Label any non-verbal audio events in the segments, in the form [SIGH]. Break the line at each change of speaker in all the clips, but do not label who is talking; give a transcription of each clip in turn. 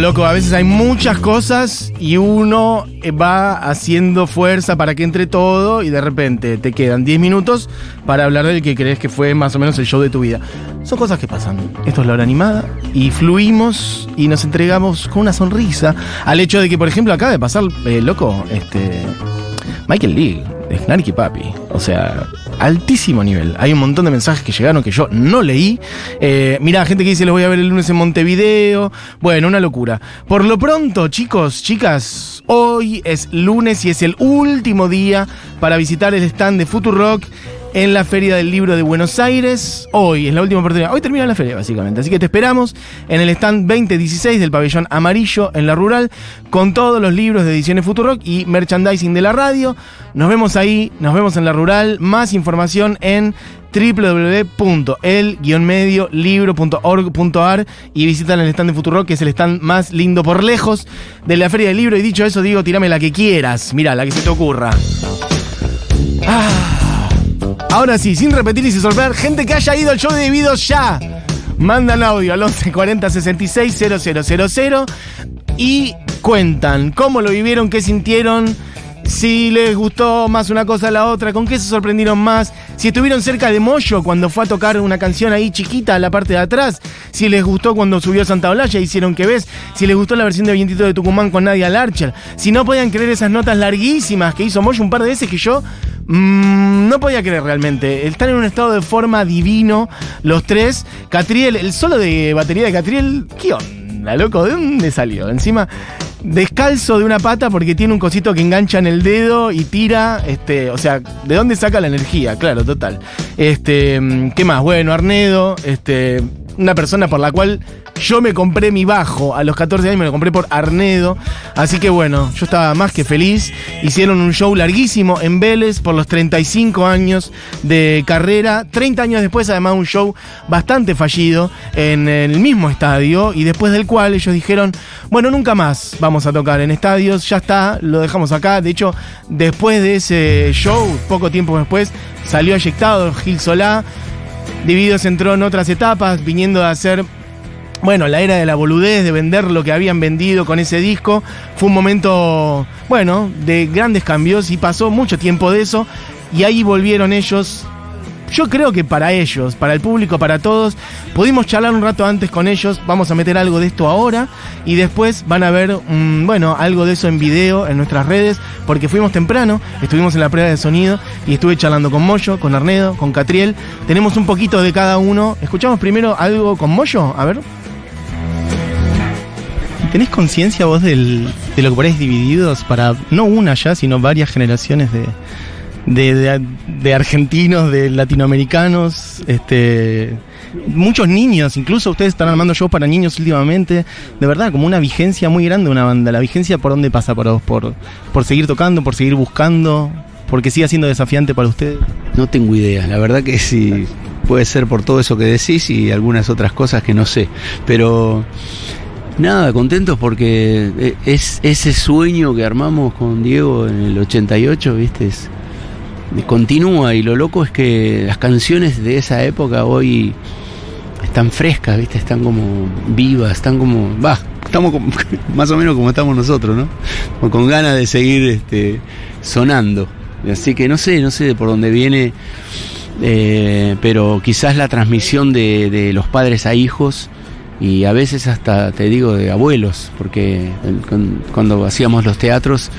Loco, a veces hay muchas cosas y uno eh, va haciendo fuerza para que entre todo y de repente te quedan 10 minutos para hablar del que crees que fue más o menos el show de tu vida. Son cosas que pasan. Esto es la hora animada y fluimos y nos entregamos con una sonrisa al hecho de que, por ejemplo, acaba de pasar, eh, loco, este. Michael Lee, de Snarky Papi. O sea, altísimo nivel. Hay un montón de mensajes que llegaron que yo no leí. Eh, mirá, gente que dice los voy a ver el lunes en Montevideo. Bueno, una locura. Por lo pronto, chicos, chicas, hoy es lunes y es el último día para visitar el stand de Futurock en la Feria del Libro de Buenos Aires. Hoy es la última oportunidad. Hoy termina la feria, básicamente. Así que te esperamos en el stand 2016 del pabellón amarillo en la rural con todos los libros de ediciones Futurock y merchandising de la radio. Nos vemos ahí, nos vemos en la rural. Más información en www.el-medio-libro.org.ar y visitan el stand de Futurock, que es el stand más lindo por lejos de la Feria del Libro. Y dicho eso, digo, tirame la que quieras. Mira, la que se te ocurra. Ah. Ahora sí, sin repetir y sin sorprender, gente que haya ido al show de Divididos ya. Mandan audio al 11 40 66 000 y cuentan cómo lo vivieron, qué sintieron, si les gustó más una cosa a la otra, con qué se sorprendieron más, si estuvieron cerca de Moyo cuando fue a tocar una canción ahí chiquita a la parte de atrás, si les gustó cuando subió Santa Olalla, hicieron que ves, si les gustó la versión de Vientito de Tucumán con Nadia Larcher, si no podían creer esas notas larguísimas que hizo Moyo un par de veces que yo mmm, no podía creer realmente. Están en un estado de forma divino los tres. Catriel, el solo de batería de Catriel, ¿qué onda, loco? ¿De dónde salió? Encima descalzo de una pata porque tiene un cosito que engancha en el dedo y tira, este, o sea, ¿de dónde saca la energía? Claro, total. Este, ¿qué más? Bueno, Arnedo, este, una persona por la cual yo me compré mi bajo a los 14 años, me lo compré por Arnedo. Así que bueno, yo estaba más que feliz. Hicieron un show larguísimo en Vélez por los 35 años de carrera. 30 años después, además, un show bastante fallido en el mismo estadio. Y después del cual ellos dijeron: Bueno, nunca más vamos a tocar en estadios. Ya está, lo dejamos acá. De hecho, después de ese show, poco tiempo después, salió eyectado Gil Solá. Divididos entró en otras etapas, viniendo a hacer bueno, la era de la boludez, de vender lo que habían vendido con ese disco, fue un momento, bueno, de grandes cambios y pasó mucho tiempo de eso y ahí volvieron ellos. Yo creo que para ellos, para el público, para todos, pudimos charlar un rato antes con ellos, vamos a meter algo de esto ahora y después van a ver, um, bueno, algo de eso en video en nuestras redes, porque fuimos temprano, estuvimos en la prueba de sonido y estuve charlando con Moyo, con Arnedo, con Catriel, tenemos un poquito de cada uno. Escuchamos primero algo con Moyo, a ver. ¿Tenés conciencia vos del, de lo que ponéis divididos para no una ya, sino varias generaciones de, de, de, argentinos, de latinoamericanos, este, muchos niños, incluso ustedes están armando shows para niños últimamente, de verdad, como una vigencia muy grande una banda. ¿La vigencia por dónde pasa para vos? ¿Por, por seguir tocando, por seguir buscando? ¿Porque sigue siendo desafiante para ustedes?
No tengo idea, la verdad que sí, puede ser por todo eso que decís y algunas otras cosas que no sé, pero... Nada, contentos porque eh, es ese sueño que armamos con Diego en el 88, ¿viste? Es, continúa y lo loco es que las canciones de esa época hoy están frescas, ¿viste? Están como vivas, están como, va, estamos como, [LAUGHS] más o menos como estamos nosotros, ¿no? Con, ganas de seguir este, sonando. Así que no sé, no sé por dónde viene, eh, pero quizás la transmisión de, de los padres a hijos y a veces hasta te digo de abuelos, porque cuando hacíamos los teatros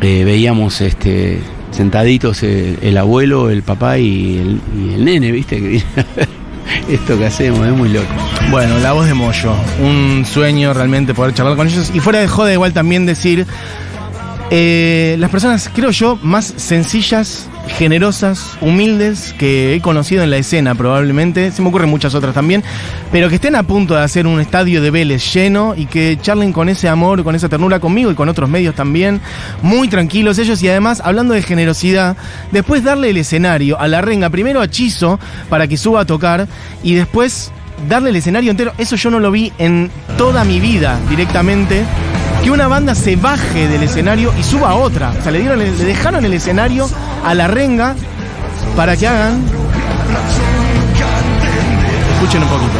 eh, veíamos este sentaditos el, el, abuelo, el papá y el, nene, viste [LAUGHS] esto que hacemos es muy loco.
Bueno, la voz de Moyo, un sueño realmente poder charlar con ellos y fuera de joda igual también decir eh, las personas, creo yo, más sencillas, generosas, humildes que he conocido en la escena probablemente, se me ocurren muchas otras también, pero que estén a punto de hacer un estadio de Vélez lleno y que charlen con ese amor, con esa ternura conmigo y con otros medios también, muy tranquilos ellos y además hablando de generosidad, después darle el escenario a la renga, primero a Chizo para que suba a tocar y después darle el escenario entero, eso yo no lo vi en toda mi vida directamente que una banda se baje del escenario y suba a otra. O sea, le, dieron, le dejaron el escenario a la renga para que hagan. Escuchen un poquito.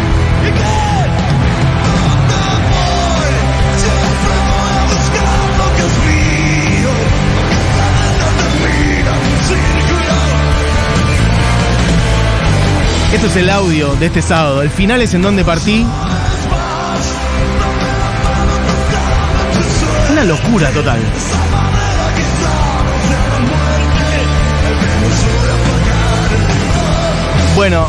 Esto es el audio de este sábado. El final es en donde partí. Una locura total. Bueno,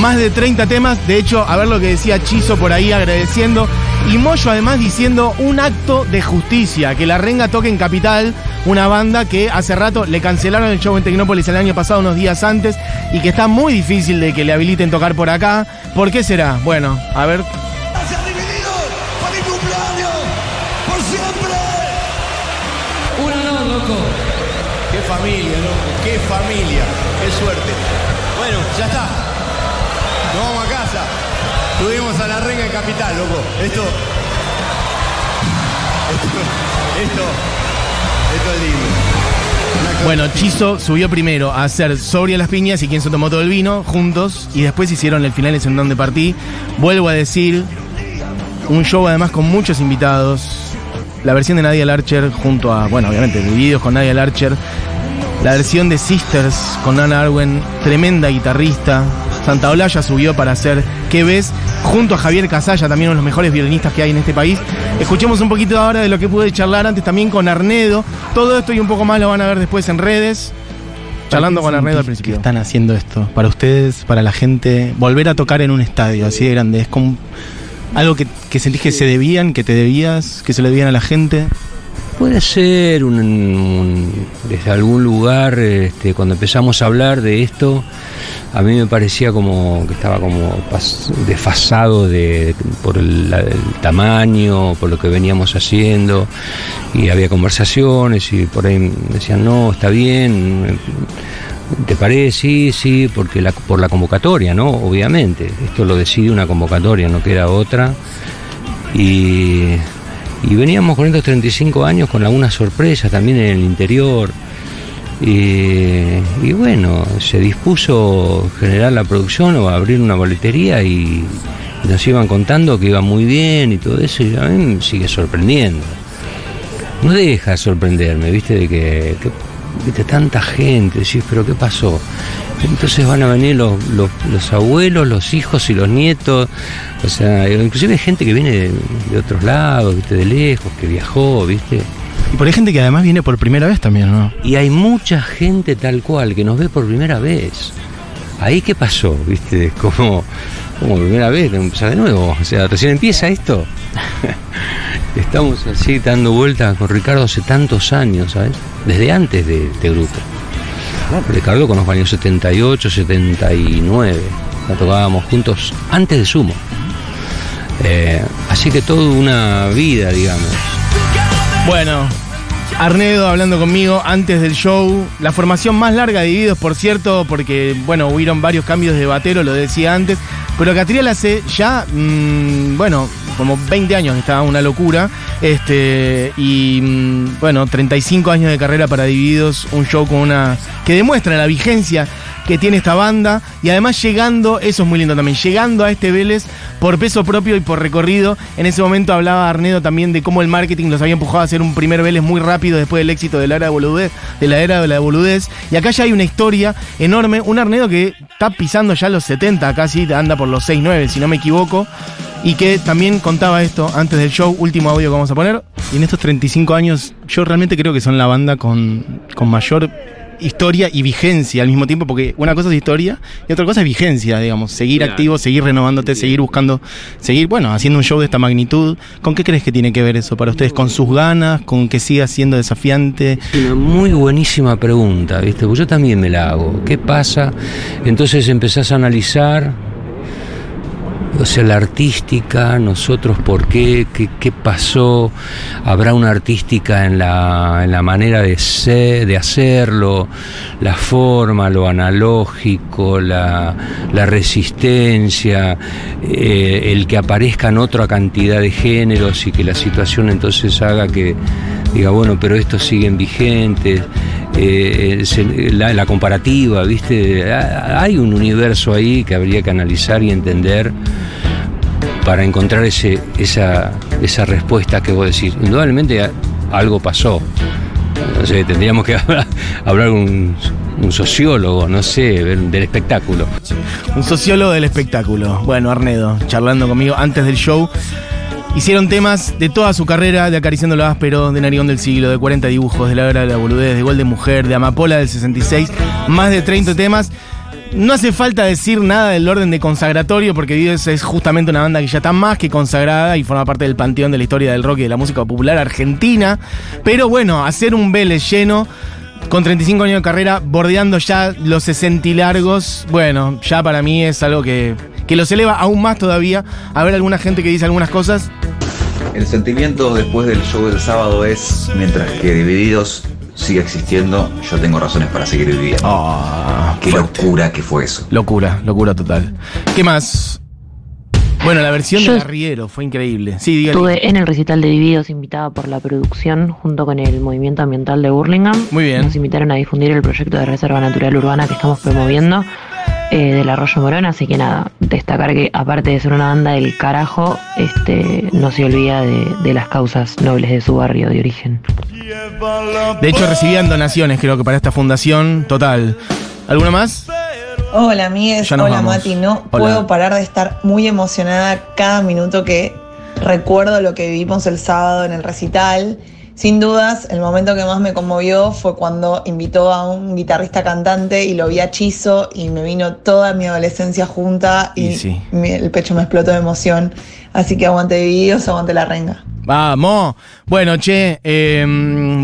más de 30 temas. De hecho, a ver lo que decía Chizo por ahí agradeciendo. Y Moyo además diciendo un acto de justicia, que la renga toque en Capital, una banda que hace rato le cancelaron el show en Tecnópolis el año pasado, unos días antes, y que está muy difícil de que le habiliten tocar por acá. ¿Por qué será? Bueno, a ver.
Familia, loco, qué familia, qué suerte. Bueno, ya está. Nos vamos a casa. Tuvimos a la renga en Capital, loco. Esto. Esto. Esto, esto es lindo.
Bueno. Chizo subió primero a hacer Sobria las piñas y quien se tomó todo el vino juntos y después hicieron el final en donde partí. Vuelvo a decir, un show además con muchos invitados. La versión de Nadia Larcher junto a, bueno, obviamente, vídeos con Nadia Larcher. La versión de Sisters con Anna Arwen, tremenda guitarrista. Santa Olaya subió para hacer ¿Qué ves? Junto a Javier Casalla, también uno de los mejores violinistas que hay en este país. Escuchemos un poquito ahora de lo que pude charlar antes también con Arnedo. Todo esto y un poco más lo van a ver después en redes. Charlando con Arnedo al principio.
están haciendo esto? Para ustedes, para la gente, volver a tocar en un estadio así de grande, es como algo que, que sentís que se debían, que te debías, que se le debían a la gente.
Puede ser un, desde algún lugar, este, cuando empezamos a hablar de esto, a mí me parecía como que estaba como desfasado de, por el tamaño, por lo que veníamos haciendo, y había conversaciones y por ahí me decían, no, está bien, ¿te parece? Sí, sí, porque la, por la convocatoria, ¿no? Obviamente, esto lo decide una convocatoria, no queda otra. Y, y veníamos con estos 35 años con algunas sorpresas también en el interior. Y, bueno, se dispuso generar la producción o abrir una boletería y nos iban contando que iba muy bien y todo eso, y a mí me sigue sorprendiendo. No deja de sorprenderme, viste, de que- viste tanta gente, decís, pero ¿qué pasó? Entonces van a venir los, los, los abuelos, los hijos y los nietos, o sea, inclusive gente que viene de, de otros lados, viste, de lejos, que viajó, viste.
Y por ahí gente que además viene por primera vez también, ¿no?
Y hay mucha gente tal cual que nos ve por primera vez. Ahí qué pasó, viste, como, como primera vez, empezar de nuevo. O sea, recién empieza esto. [LAUGHS] Estamos así dando vueltas con Ricardo hace tantos años, ¿sabes? Desde antes de este grupo. Ricardo conozco años 78, 79. La tocábamos juntos antes de Sumo. Eh, así que toda una vida, digamos.
Bueno, Arnedo hablando conmigo antes del show. La formación más larga de Divididos, por cierto, porque, bueno, hubieron varios cambios de batero, lo decía antes. Pero Catriel hace ya, mm, bueno, como 20 años estaba una locura. Este, y, mm, bueno, 35 años de carrera para Divididos. Un show con una. que demuestra la vigencia que tiene esta banda y además llegando, eso es muy lindo también, llegando a este Vélez por peso propio y por recorrido. En ese momento hablaba Arnedo también de cómo el marketing los había empujado a hacer un primer Vélez muy rápido después del éxito de la era de boludez, de la era de la boludez. Y acá ya hay una historia enorme, un Arnedo que está pisando ya los 70, casi anda por los 6-9, si no me equivoco. Y que también contaba esto antes del show, último audio que vamos a poner.
Y en estos 35 años, yo realmente creo que son la banda con, con mayor historia y vigencia al mismo tiempo, porque una cosa es historia y otra cosa es vigencia, digamos, seguir activo, seguir renovándote, seguir buscando, seguir, bueno, haciendo un show de esta magnitud. ¿Con qué crees que tiene que ver eso para ustedes? ¿Con sus ganas? ¿Con que siga siendo desafiante?
Una muy buenísima pregunta, ¿viste? Porque yo también me la hago. ¿Qué pasa? Entonces empezás a analizar, o sea, la artística, nosotros por qué, qué, pasó, habrá una artística en la, en la manera de ser, de hacerlo, la forma, lo analógico, la, la resistencia, eh, el que aparezcan otra cantidad de géneros y que la situación entonces haga que diga, bueno, pero estos siguen vigentes, eh, la, comparativa, ¿viste? Hay un universo ahí que habría que analizar y entender para encontrar ese, esa, esa respuesta que vos decís. Indudablemente algo pasó. No sé, tendríamos que [LAUGHS] hablar, un sociólogo, no sé, del espectáculo.
Un sociólogo del espectáculo. Bueno, Arnedo, charlando conmigo antes del show. Hicieron temas de toda su carrera, de Acariciando lo Áspero, de Narigón del Siglo, de 40 dibujos, de La Hora de la Boludez, de Gol de Mujer, de Amapola del 66, más de 30 temas. No hace falta decir nada del orden de consagratorio, porque Vives es justamente una banda que ya está más que consagrada y forma parte del panteón de la historia del rock y de la música popular argentina. Pero bueno, hacer un Vélez lleno con 35 años de carrera, bordeando ya los 60 y largos, bueno, ya para mí es algo que, que los eleva aún más todavía. A ver alguna gente que dice algunas cosas.
El sentimiento después del show del sábado es, mientras que Divididos sigue existiendo, yo tengo razones para seguir viviendo.
Ah,
Qué
fuerte.
locura que fue eso.
Locura, locura total. ¿Qué más? Bueno, la versión
Yo
de Arriero fue increíble. Sí, dígale.
Estuve en el recital de Divididos invitada por la producción junto con el Movimiento Ambiental de Burlingame.
Muy bien.
Nos invitaron a difundir el proyecto de Reserva Natural Urbana que estamos promoviendo eh, del Arroyo Morón. Así que nada, destacar que aparte de ser una banda del carajo, este, no se olvida de, de las causas nobles de su barrio de origen.
De hecho, recibían donaciones, creo que para esta fundación. Total. ¿Alguna más?
Hola, amigues. Hola,
vamos.
Mati. No
Hola.
puedo parar de estar muy emocionada cada minuto que recuerdo lo que vivimos el sábado en el recital. Sin dudas, el momento que más me conmovió fue cuando invitó a un guitarrista cantante y lo vi a Chizo y me vino toda mi adolescencia junta y,
Y sí.
mi- el pecho me explotó de emoción. Así que aguante divididos, aguante la renga.
Vamos. Bueno, che, eh,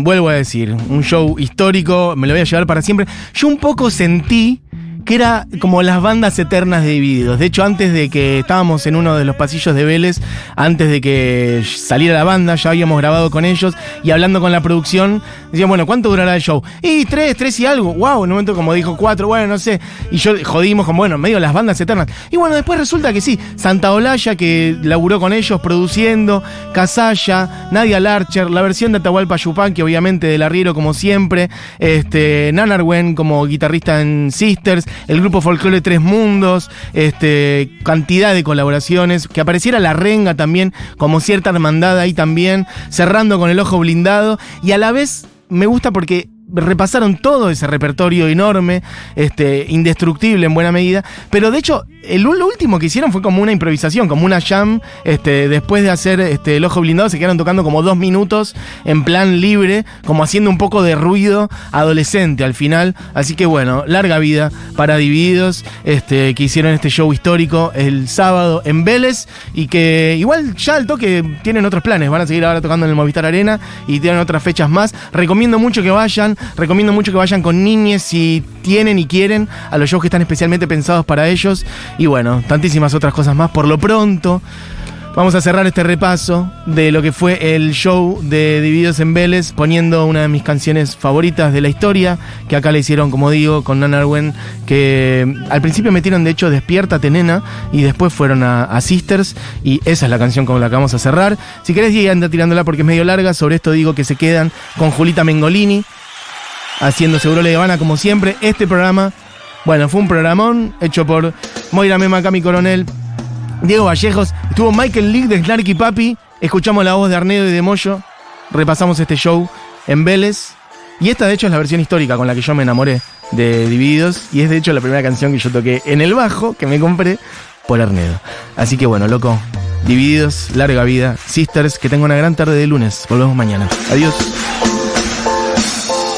vuelvo a decir, un show histórico, me lo voy a llevar para siempre. Yo un poco sentí que era como las bandas eternas de Divididos. De hecho, antes de que estábamos en uno de los pasillos de Vélez, antes de que saliera la banda, ya habíamos grabado con ellos y hablando con la producción, decían, bueno, ¿cuánto durará el show? Y tres, tres y algo. Wow, en un momento como dijo cuatro, bueno, no sé. Y yo jodimos como, bueno, medio las bandas eternas. Y bueno, después resulta que sí, Santa Olaya, que laburó con ellos produciendo, Casalla, Nadia Larcher, la versión de Atahualpa Yupanqui, obviamente del arriero como siempre, este, Nanarwen como guitarrista en Sisters, el grupo folclore Tres Mundos, este, cantidad de colaboraciones, que apareciera la renga también, como cierta hermandad ahí también, cerrando con el ojo blindado, y a la vez me gusta porque repasaron todo ese repertorio enorme, este, indestructible en buena medida, pero de hecho, el, lo último que hicieron fue como una improvisación, como una jam, este, después de hacer este, el ojo blindado, se quedaron tocando como dos minutos en plan libre, como haciendo un poco de ruido adolescente al final, así que bueno, larga vida para Divididos, este, que hicieron este show histórico el sábado en Vélez, y que igual ya al toque tienen otros planes, van a seguir ahora tocando en el Movistar Arena y tienen otras fechas más, recomiendo mucho que vayan, recomiendo mucho que vayan con niñes si tienen y quieren a los shows que están especialmente pensados para ellos. Y bueno, tantísimas otras cosas más. Por lo pronto, vamos a cerrar este repaso de lo que fue el show de Divididos en Vélez, poniendo una de mis canciones favoritas de la historia, que acá le hicieron, como digo, con Nana Arwen, que al principio metieron de hecho Despiértate Nena, y después fueron a, Sisters, y esa es la canción con la que vamos a cerrar. Si querés, Diego, anda tirándola porque es medio larga, sobre esto digo que se quedan con Julita Mengolini, haciendo Seguro Le Habana como siempre. Este programa, bueno, fue un programón hecho por Moira Mema, Cami Coronel, Diego Vallejos, estuvo Michael League de Snarky Papi, escuchamos la voz de Arnedo y de Moyo, repasamos este show en Vélez. Y esta de hecho es la versión histórica con la que yo me enamoré de Divididos y es de hecho la primera canción que yo toqué en el bajo que me compré por Arnedo. Así que bueno, loco, Divididos, larga vida, Sisters, que tenga una gran tarde de lunes. Volvemos mañana. Adiós.